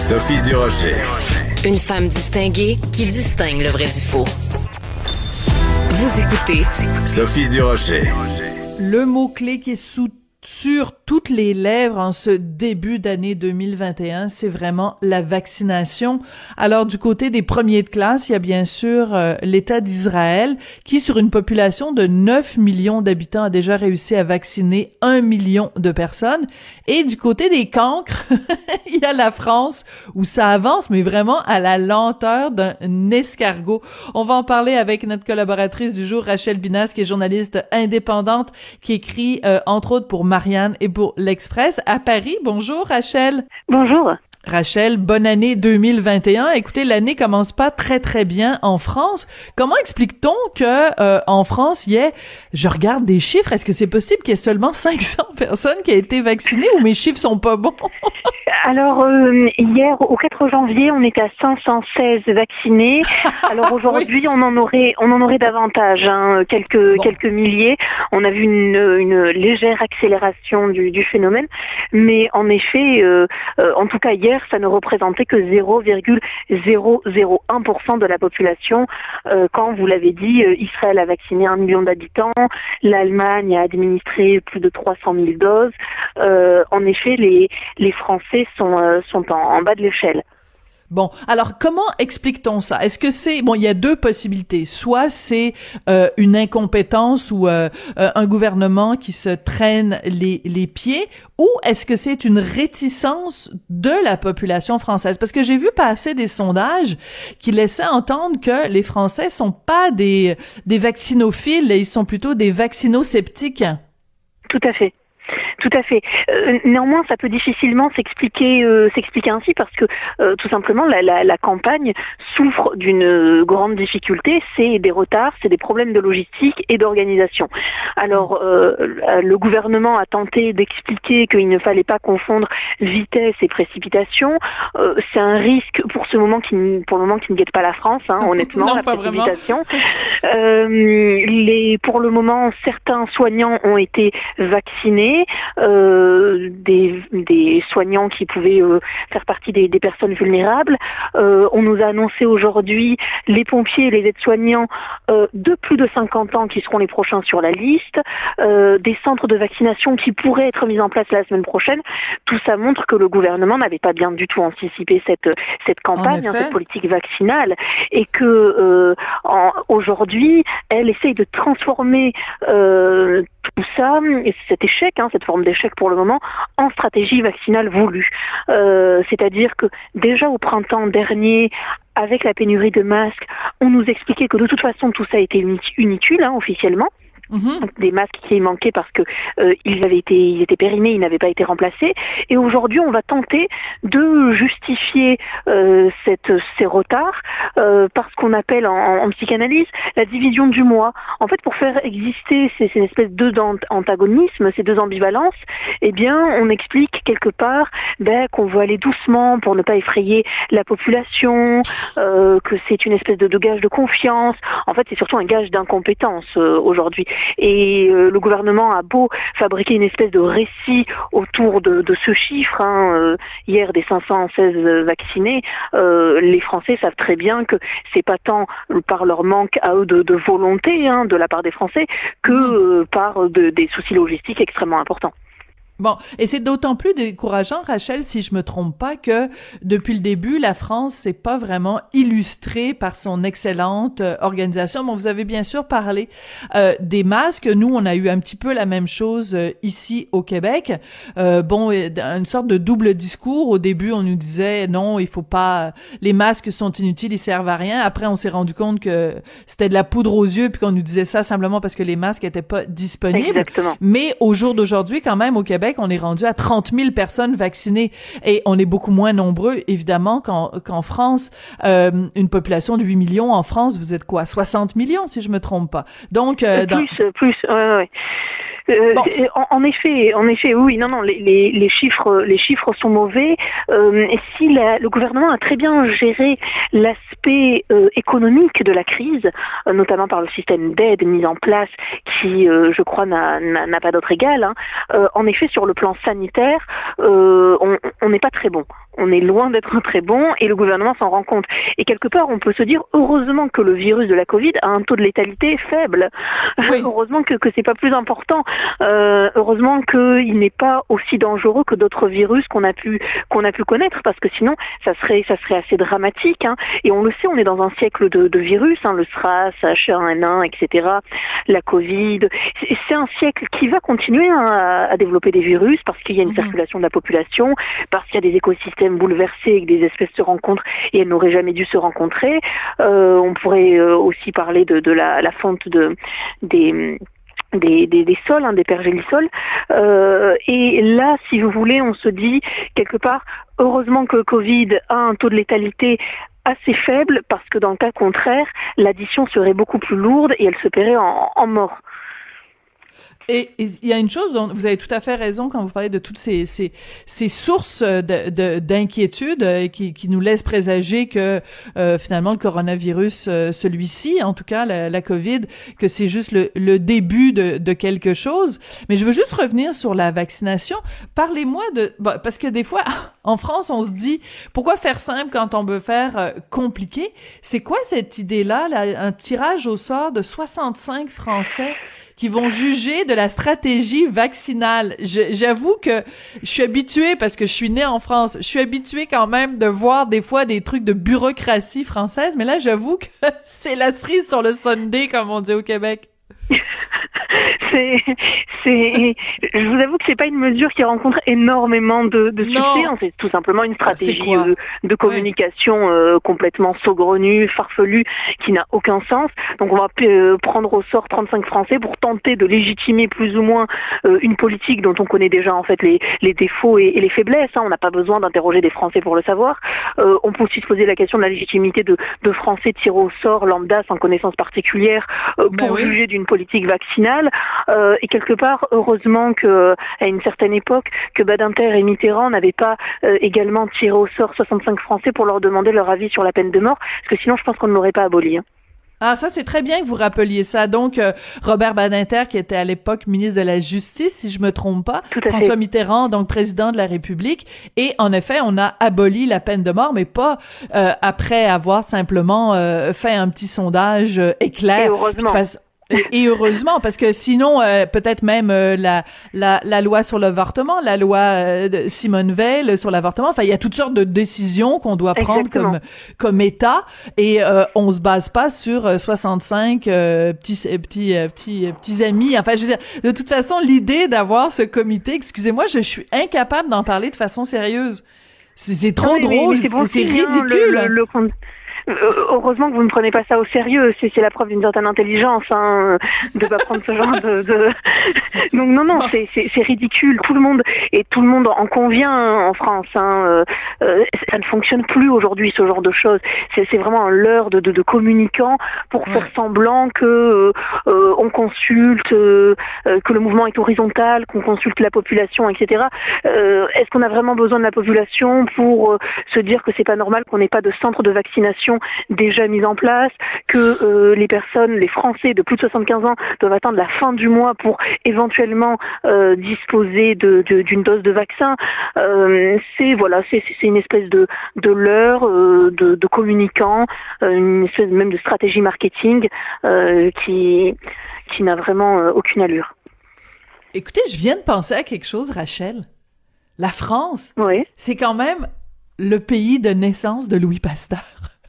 Sophie Durocher. Une femme distinguée qui distingue le vrai du faux. Vous écoutez Sophie Durocher. Le mot-clé qui est sous sur toutes les lèvres en ce début d'année 2021, c'est vraiment la vaccination. Alors du côté des premiers de classe, il y a bien sûr euh, l'État d'Israël qui, sur une population de 9 millions d'habitants, a déjà réussi à vacciner un million de personnes. Et du côté des cancres, il y a la France où ça avance, mais vraiment à la lenteur d'un escargot. On va en parler avec notre collaboratrice du jour, Rachel Binas, qui est journaliste indépendante, qui écrit euh, entre autres pour Marianne et pour l'Express à Paris. Bonjour Rachel. Bonjour. Rachel, bonne année 2021. Écoutez, l'année commence pas très très bien en France. Comment explique-t-on que euh, en France, il y ait, je regarde des chiffres, est-ce que c'est possible qu'il y ait seulement 500 personnes qui aient été vaccinées ou mes chiffres sont pas bons? Alors euh, hier au 4 janvier, on était à 516 vaccinés. Alors aujourd'hui, on en aurait on en aurait davantage, hein, quelques Bon. quelques milliers. On a vu une, une légère accélération du, du phénomène, mais en effet, euh, euh, en tout cas hier, ça ne représentait que 0,001% de la population. Euh, quand vous l'avez dit, euh, Israël a vacciné un million d'habitants, l'Allemagne a administré plus de 300 000 doses. Euh, en effet, les les Français sont euh, sont en, en bas de l'échelle. Bon, alors comment explique-t-on ça? Est-ce que c'est bon Il y a deux possibilités. Soit c'est euh, une incompétence ou euh, euh, un gouvernement qui se traîne les, les pieds, ou est-ce que c'est une réticence de la population française? Parce que j'ai vu passer des sondages qui laissaient entendre que les Français sont pas des des vaccinophiles, ils sont plutôt des vaccinosceptiques. Tout à fait. Tout à fait. Euh, néanmoins, ça peut difficilement s'expliquer euh, s'expliquer ainsi parce que euh, tout simplement la, la, la campagne souffre d'une euh, grande difficulté, c'est des retards, c'est des problèmes de logistique et d'organisation. Alors euh, le gouvernement a tenté d'expliquer qu'il ne fallait pas confondre vitesse et précipitation. Euh, c'est un risque pour ce moment qui pour le moment qui ne guette pas la France, hein, honnêtement, Non, la précipitation. Euh, les, pour le moment, certains soignants ont été vaccinés, euh, des, des soignants qui pouvaient euh, faire partie des, des personnes vulnérables. Euh, on nous a annoncé aujourd'hui les pompiers et les aides-soignants euh, de plus de 50 ans qui seront les prochains sur la liste, euh, des centres de vaccination qui pourraient être mis en place la semaine prochaine. Tout ça montre que le gouvernement n'avait pas bien du tout anticipé cette, cette campagne, hein, cette politique vaccinale, et que euh, en- aujourd'hui, elle essaye de transformer euh, tout ça, et cet échec, hein, cette forme d'échec pour le moment, en stratégie vaccinale voulue. Euh, C'est-à-dire que déjà au printemps dernier, avec la pénurie de masques, on nous expliquait que de toute façon tout ça était inutile hein, officiellement Mhm. des masques qui manquaient parce que euh, ils avaient été ils étaient périmés, ils n'avaient pas été remplacés. Et aujourd'hui, on va tenter de justifier euh, cette, ces retards euh, par ce qu'on appelle en, en psychanalyse la division du moi. En fait, pour faire exister ces, ces espèces de antagonismes, ces deux ambivalences, eh bien, on explique quelque part ben, qu'on veut aller doucement pour ne pas effrayer la population, euh, que c'est une espèce de, de gage de confiance. En fait, c'est surtout un gage d'incompétence euh, aujourd'hui. Et euh, le gouvernement a beau fabriquer une espèce de récit autour de, de ce chiffre, hein, euh, hier des 516 vaccinés, euh, les Français savent très bien que c'est pas tant par leur manque à eux de, de volonté hein, de la part des Français que euh, par de- des soucis logistiques extrêmement importants. Bon, et c'est d'autant plus décourageant, Rachel, si je me trompe pas, que depuis le début, la France s'est pas vraiment illustrée par son excellente euh, organisation. Bon, vous avez bien sûr parlé euh, des masques. Nous, on a eu un petit peu la même chose euh, ici au Québec. Euh, bon, une sorte de double discours. Au début, on nous disait non, il faut pas. Les masques sont inutiles, ils servent à rien. Après, on s'est rendu compte que c'était de la poudre aux yeux, puis qu'on nous disait ça simplement parce que les masques étaient pas disponibles. Exactement. Mais au jour d'aujourd'hui, quand même, au Québec, Québec, on est rendu à 30 000 personnes vaccinées et on est beaucoup moins nombreux, évidemment, qu'en France. Euh, une population de 8 millions en France, vous êtes quoi? 60 millions, si je me trompe pas. Donc, euh, plus, plus, ouais, ouais. Euh, en, effet, en effet, oui, non, non, les, les, chiffres, les chiffres sont mauvais. Euh, si le gouvernement a très bien géré l'aspect euh, économique de la crise, euh, notamment par le système d'aide mis en place, qui, je crois, n'a pas d'autre égal. Hein, en effet, sur le plan sanitaire, on n'est pas très bon on est loin d'être très bon et le gouvernement s'en rend compte. Et quelque part, on peut se dire heureusement que le virus de la Covid a un taux de létalité faible. heureusement que, que c'est pas plus important. Euh, heureusement qu'il n'est pas aussi dangereux que d'autres virus qu'on a pu qu'on a pu connaître parce que sinon ça serait ça serait assez dramatique. Hein. Et on le sait, on est dans un siècle de, de virus, hein, le SRAS, H1N1, etc. La Covid. C'est un siècle qui va continuer hein, à, développer des virus parce qu'il y a une mhm. circulation de la population, parce qu'il y a des écosystèmes bouleversées et que des espèces se rencontrent et elles n'auraient jamais dû se rencontrer. Euh, on pourrait euh, aussi parler de, la, la fonte de, des des, des, sols, hein, des pergélisols. Euh, et là, si vous voulez, on se dit quelque part, heureusement que Covid a un taux de létalité assez faible parce que dans le cas contraire, l'addition serait beaucoup plus lourde et elle se paierait en, en mort. Et il y a une chose dont vous avez tout à fait raison quand vous parlez de toutes ces, ces, ces sources d'inquiétude de, euh, qui, nous laissent présager que euh, finalement le coronavirus, euh, celui-ci, en tout cas la, COVID, que c'est juste le, début de, quelque chose. Mais je veux juste revenir sur la vaccination. Parlez-moi de... parce que des fois, en France, on se dit, pourquoi faire simple quand on veut faire compliqué? C'est quoi cette idée-là, là, un tirage au sort de 65 Français qui vont juger de la stratégie vaccinale. J'avoue que je suis habituée, parce que je suis née en France, je suis habituée quand même de voir des fois des trucs de bureaucratie française, mais là, j'avoue que c'est la cerise sur le Sunday, comme on dit au Québec. c'est, c'est, je vous avoue que c'est pas une mesure qui rencontre énormément de, de succès. Hein. C'est tout simplement une stratégie euh, de communication euh, complètement saugrenue, farfelue, qui n'a aucun sens. Donc on va euh, prendre au sort 35 Français pour tenter de légitimer plus ou moins une politique dont on connaît déjà en fait les, les défauts et, les faiblesses. Hein. On n'a pas besoin d'interroger des Français pour le savoir. on peut aussi se poser la question de la légitimité de, de Français tirés au sort lambda sans connaissance particulière ben pour juger d'une politique vaccinale. Euh, et quelque part, heureusement que à une certaine époque, que Badinter et Mitterrand n'avaient pas euh, également tiré au sort 65 Français pour leur demander leur avis sur la peine de mort, parce que sinon, je pense qu'on ne l'aurait pas aboli. Hein. Ah, ça, c'est très bien que vous rappeliez ça. Donc, euh, Robert Badinter, qui était à l'époque ministre de la Justice, si je me trompe pas. François Mitterrand, donc président de la République. Et en effet, on a aboli la peine de mort, mais pas après avoir simplement fait un petit sondage éclair. Et heureusement. Et, heureusement, parce que sinon, euh, peut-être même euh, la, la, la, loi sur l'avortement, la loi euh, de Simone Veil sur l'avortement, enfin, il y a toutes sortes de décisions qu'on doit prendre comme, comme État, et on se base pas sur 65 petits, petits, petits, petits amis. Enfin, je veux dire, de toute façon, l'idée d'avoir ce comité, excusez-moi, je, suis incapable d'en parler de façon sérieuse. C'est trop drôle, c'est ridicule. le, euh, heureusement que vous ne prenez pas ça au sérieux. C'est la preuve d'une certaine intelligence hein, de pas prendre ce genre de. Donc non non, c'est ridicule. Tout le monde et tout le monde en convient hein, en France. Hein. Euh, euh, ça ne fonctionne plus aujourd'hui ce genre de choses. C'est vraiment un leurre de, de, de communicants pour faire semblant que on consulte, que le mouvement est horizontal, qu'on consulte la population, etc. Est-ce qu'on a vraiment besoin de la population pour se dire que c'est pas normal qu'on n'ait pas de centre de vaccination déjà mise en place, que euh, les personnes, les Français de plus de 75 ans doivent attendre la fin du mois pour éventuellement euh, disposer d'une de, dose de vaccin. Euh, c'est voilà, c'est une espèce de, de leurre, de, de communicants, une espèce même de stratégie marketing qui, qui n'a vraiment aucune allure. Écoutez, je viens de penser à quelque chose, Rachel. La France, oui. c'est quand même le pays de naissance de Louis Pasteur.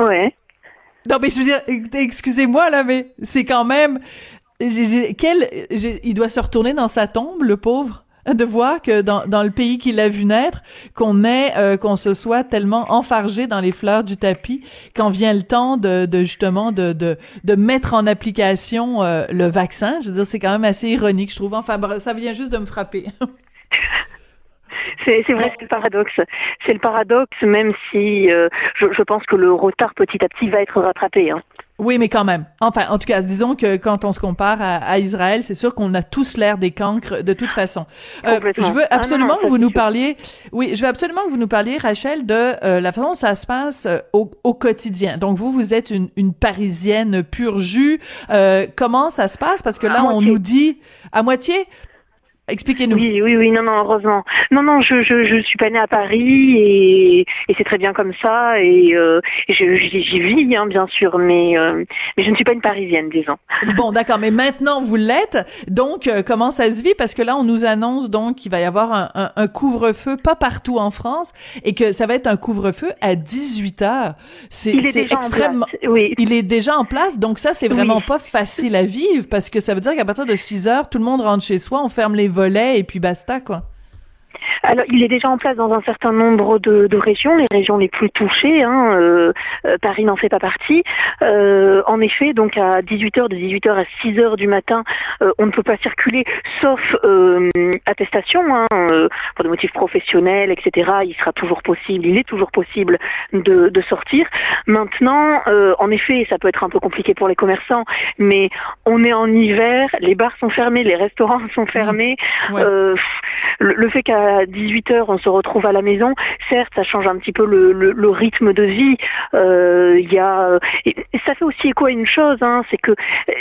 Ouais. Non, mais je veux dire, excusez-moi, là, mais c'est quand même... quel, il doit se retourner dans sa tombe, le pauvre. de voir que dans, dans le pays qui l'a vu naître, qu'on est, euh, qu'on se soit tellement enfargé dans les fleurs du tapis quand vient le temps de, de justement de, de, de mettre en application euh, le vaccin. Je veux dire, c'est quand même assez ironique, je trouve. Enfin, ça vient juste de me frapper. C'est vrai, c'est le paradoxe. C'est le paradoxe, même si euh, je, je, pense que le retard petit à petit va être rattrapé. Hein. Oui, mais quand même. Enfin, en tout cas, disons que quand on se compare à, Israël, c'est sûr qu'on a tous l'air des cancres de toute façon. Euh, je veux ah, absolument que vous nous parliez. Oui, je veux absolument que vous nous parliez, Rachel, de euh, la façon dont ça se passe euh, au, au, quotidien. Donc vous, vous êtes une, une Parisienne pure jus. comment ça se passe? Parce que là, on nous dit à moitié? Expliquez-nous. Oui, oui, oui, non, non, heureusement. Non, non, je, je, je suis pas née à Paris et, et c'est très bien comme ça et, euh, j'y vis, hein, bien sûr, mais, euh, mais je ne suis pas une Parisienne, disons. Bon, d'accord, mais maintenant vous l'êtes. Donc, euh, comment ça se vit? Parce que là, on nous annonce donc qu'il va y avoir un, un, un couvre-feu, pas partout en France, et que ça va être un couvre-feu à 18 heures. C'est extrêmement. Oui. Il est déjà en place, donc ça, c'est vraiment pas facile à vivre parce que ça veut dire qu'à partir de 6 heures, tout le monde rentre chez soi, on ferme les et puis basta, quoi. Alors, il est déjà en place dans un certain nombre de, de régions, les régions les plus touchées. Hein, euh, euh Paris n'en fait pas partie. Euh, en effet, donc à 18h, de 18h à 6h du matin, euh, on ne peut pas circuler, sauf euh, attestation, hein, pour des motifs professionnels, etc. Il sera toujours possible, il est toujours possible de, de sortir. Maintenant, en effet, ça peut être un peu compliqué pour les commerçants, mais on est en hiver, les bars sont fermés, les restaurants sont fermés. le, le fait qu'à à 18h, on se retrouve à la maison. Certes, ça change un petit peu le, le, le rythme de vie. Euh, il y a, et ça fait aussi écho à une chose, hein, c'est que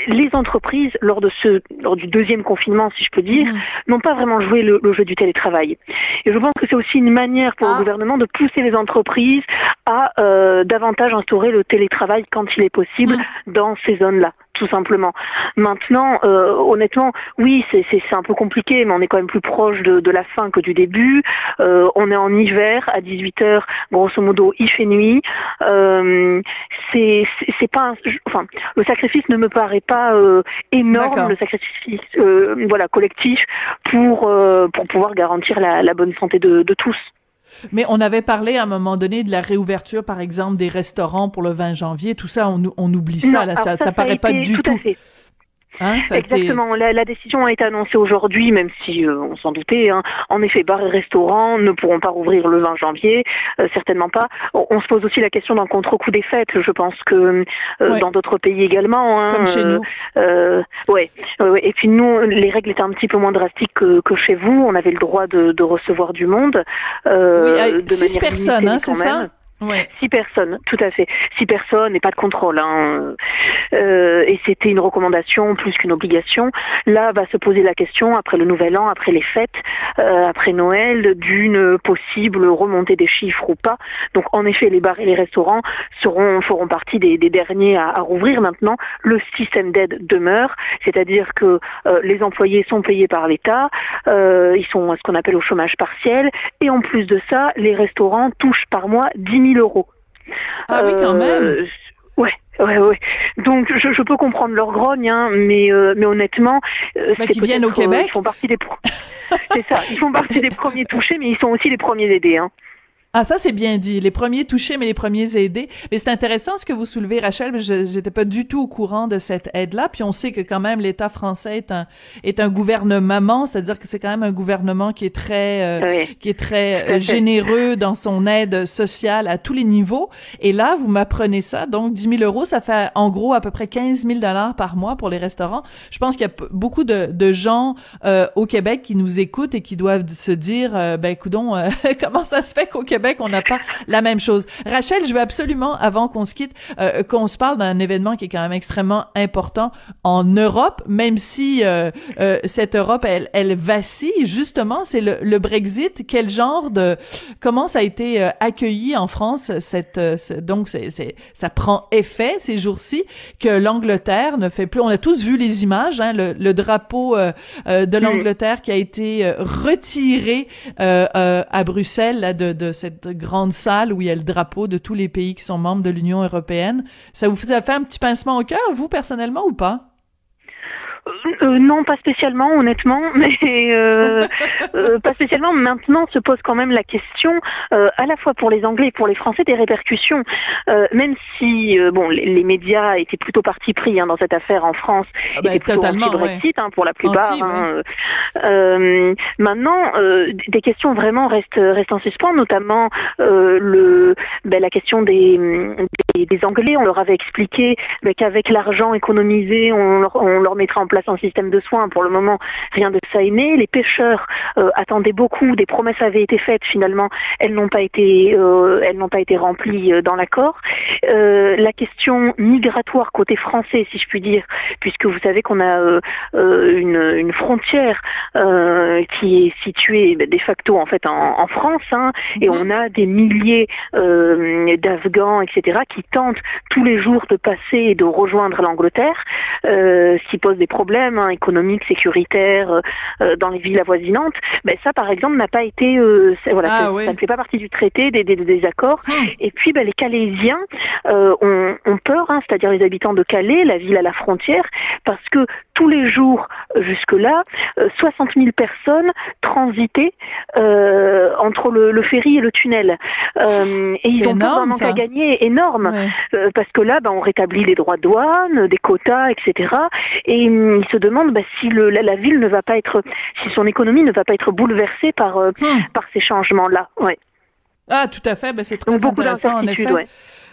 les entreprises, lors de ce, lors du deuxième confinement, si je peux dire, mmh. n'ont pas vraiment joué le, le, jeu du télétravail. Et je pense que c'est aussi une manière pour ah. le gouvernement de pousser les entreprises à euh, davantage instaurer le télétravail quand il est possible mmh. dans ces zones-là tout simplement. Maintenant, euh, honnêtement, oui, c'est un peu compliqué, mais on est quand même plus proche de, de la fin que du début. Euh, on est en hiver, à 18h, grosso modo, il fait nuit. Euh, c'est pas, un, enfin, le sacrifice ne me paraît pas euh, énorme, le sacrifice, euh, voilà, collectif pour euh, pour pouvoir garantir la, la bonne santé de, de tous. Mais on avait parlé à un moment donné de la réouverture, par exemple, des restaurants pour le 20 janvier. Tout ça, on, on oublie ça. là, ça, ça, ça, paraît pas du tout. tout. Hein, Exactement. La, la, décision a été annoncée aujourd'hui, même si euh, on s'en doutait. Hein. En effet, bars et restaurants ne pourront pas rouvrir le 20 janvier, euh, certainement pas. On, se pose aussi la question d'un contre-coup des fêtes. Je pense que euh, dans d'autres pays également. Hein, Comme chez nous. ouais, ouais, Et puis nous, les règles étaient un petit peu moins drastiques que, que chez vous. On avait le droit de, de recevoir du monde. oui, de six personnes, hein, c'est ça. Ouais. Six personnes, tout à fait. Six personnes et pas de contrôle. Hein. Euh, et c'était une recommandation plus qu'une obligation. Là va se poser la question après le Nouvel An, après les fêtes, euh, après Noël, d'une possible remontée des chiffres ou pas. Donc en effet, les bars et les restaurants seront feront partie des, des derniers à, à, rouvrir. Maintenant, le système d'aide demeure, c'est-à-dire que euh, les employés sont payés par l'État, euh, ils sont à ce qu'on appelle au chômage partiel, et en plus de ça, les restaurants touchent par mois 10 000 euros. Ah oui, quand même. Euh, ouais, ouais, ouais. Donc je, je, peux comprendre leur grogne, hein, mais euh, mais honnêtement, euh, bah, qui viennent au Québec, ils font partie des c'est ça, ils font partie des premiers touchés, mais ils sont aussi les premiers aidés. Hein. Ah, ça, c'est bien dit. Les premiers touchés, mais les premiers aidés. Mais c'est intéressant ce que vous soulevez, Rachel. Je j'étais pas du tout au courant de cette aide-là. Puis on sait que quand même l'État français est un est un gouvernement, c'est-à-dire que c'est quand même un gouvernement qui est très euh, qui est très euh, généreux dans son aide sociale à tous les niveaux. Et là, vous m'apprenez ça. Donc, 10 000 euros, ça fait en gros à peu près 15 000 dollars par mois pour les restaurants. Je pense qu'il y a beaucoup de, de gens euh, au Québec qui nous écoutent et qui doivent se dire, ben, coudon, comment ça se fait qu'au Québec Québec, on n'a pas la même chose. Rachel, je veux absolument, avant qu'on se quitte, euh, qu'on se parle d'un événement qui est quand même extrêmement important en Europe, même si euh, euh, cette Europe, elle, elle vacille. Justement, c'est le, le, Brexit. Quel genre de, comment ça a été euh, accueilli en France cette, euh, donc c'est, c'est, ça prend effet ces jours-ci que l'Angleterre ne fait plus? On a tous vu les images, hein, le, le drapeau de l'Angleterre qui a été retiré à Bruxelles là, de, de cette cette grande salle où il y a le drapeau de tous les pays qui sont membres de l'Union européenne. Ça vous fait, un petit pincement au cœur, vous, personnellement, ou pas? Euh, non, pas spécialement, honnêtement, mais euh, euh, pas spécialement. Maintenant, se pose quand même la question, à la fois pour les Anglais et pour les Français, des répercussions. même si, bon, les, médias étaient plutôt parti pris hein, dans cette affaire en France, ah bah, étaient plutôt anti-Brexit hein, pour la plupart. Hein, maintenant, des questions vraiment restent, restent en suspens, notamment le, ben, la question des, des, Anglais. On leur avait expliqué qu'avec l'argent économisé, on leur, on leur mettra en place un système de soins. Pour le moment, rien de ça est né. Les pêcheurs euh, attendaient beaucoup. Des promesses avaient été faites. Finalement, elles n'ont pas été, euh, elles n'ont pas été remplies euh, dans l'accord. la question migratoire côté français, si je puis dire, puisque vous savez qu'on a une, une, frontière qui est située ben, de facto en fait en, en France, hein, et mhm. on a des milliers d'Afghans, etc., qui tentent tous les jours de passer et de rejoindre l'Angleterre, euh, ce qui pose des problèmes hein, économiques, sécuritaires euh, euh, dans les villes avoisinantes, ben ça par exemple n'a pas été, euh, voilà, ah ça, ne fait pas partie du traité, des, des, des accords. Hmm. Et puis ben, les Calaisiens ont, ont, peur, hein, c'est-à-dire les habitants de Calais, la ville à la frontière, parce que tous les jours jusque-là, 60 000 personnes transitaient entre le, le, ferry et le tunnel. et ils ont énorme, un manque à gagner énorme, parce que là, ben, on rétablit les droits de douane, des quotas, etc. Et hum, il se demande bah, si le, la, ville ne va pas être, si son économie ne va pas être bouleversée par, euh, par ces changements-là. Ouais. Ah, tout à fait. Ben, c'est très intéressant, en effet. Ouais.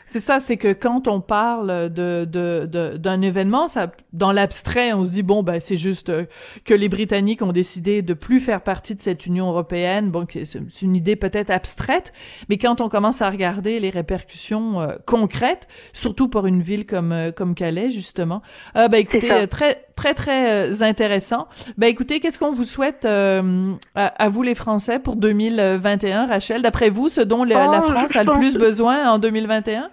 C'est ça, c'est que quand on parle de d'un de, événement, ça, dans l'abstrait, on se dit bon ben c'est juste euh, que les Britanniques ont décidé de plus faire partie de cette Union européenne. Bon, c'est une idée peut-être abstraite, mais quand on commence à regarder les répercussions euh, concrètes, surtout pour une ville comme euh, comme Calais justement, euh, ben écoutez, très très très intéressant. Ben écoutez, qu'est-ce qu'on vous souhaite à, à, vous les Français pour 2021, Rachel? D'après vous, ce dont la, la oh, France a le plus besoin en 2021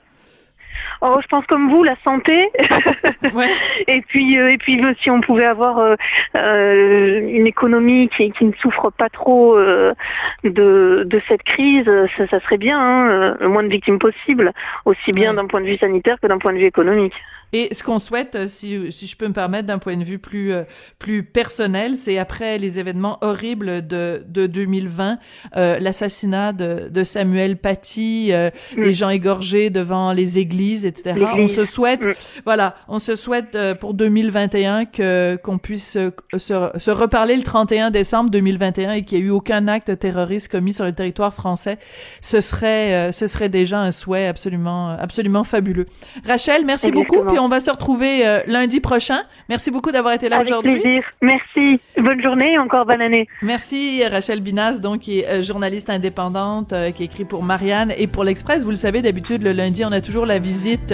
Oh, je pense comme vous, la santé. et puis, euh, et puis, si on pouvait avoir euh, euh, une économie qui, qui, ne souffre pas trop de, de cette crise, ça, ça serait bien. Hein, le moins de victimes possible, aussi bien d'un point de vue sanitaire que d'un point de vue économique. Et ce qu'on souhaite, si, si je peux me permettre d'un point de vue plus, plus personnel, c'est après les événements horribles de, de 2020, euh, l'assassinat de, de, Samuel Paty, mm. les gens égorgés devant les églises, etc. On se souhaite, mm. voilà, on se souhaite pour 2021 que qu'on puisse se, se, reparler le 31 décembre 2021 et qu'il n'y ait eu aucun acte terroriste commis sur le territoire français. Ce serait, ce serait déjà un souhait absolument, absolument fabuleux. Rachel, merci beaucoup on va se retrouver euh, lundi prochain. Merci beaucoup d'avoir été là aujourd'hui. Avec plaisir. Merci. Bonne journée et encore bonne année. Merci Rachel Binas, donc qui est euh, journaliste indépendante, euh, qui écrit pour Marianne et pour l'Express. Vous le savez, d'habitude le lundi, on a toujours la visite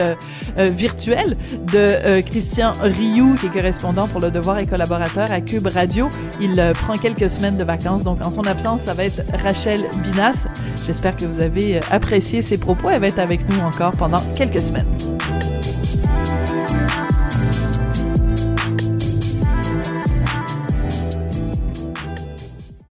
virtuelle de Christian Rioux, qui est correspondant pour Le Devoir et collaborateur à Cube Radio. Il prend quelques semaines de vacances, donc en son absence, ça va être Rachel Binas. J'espère que vous avez apprécié ses propos. Elle va être avec nous encore pendant quelques semaines.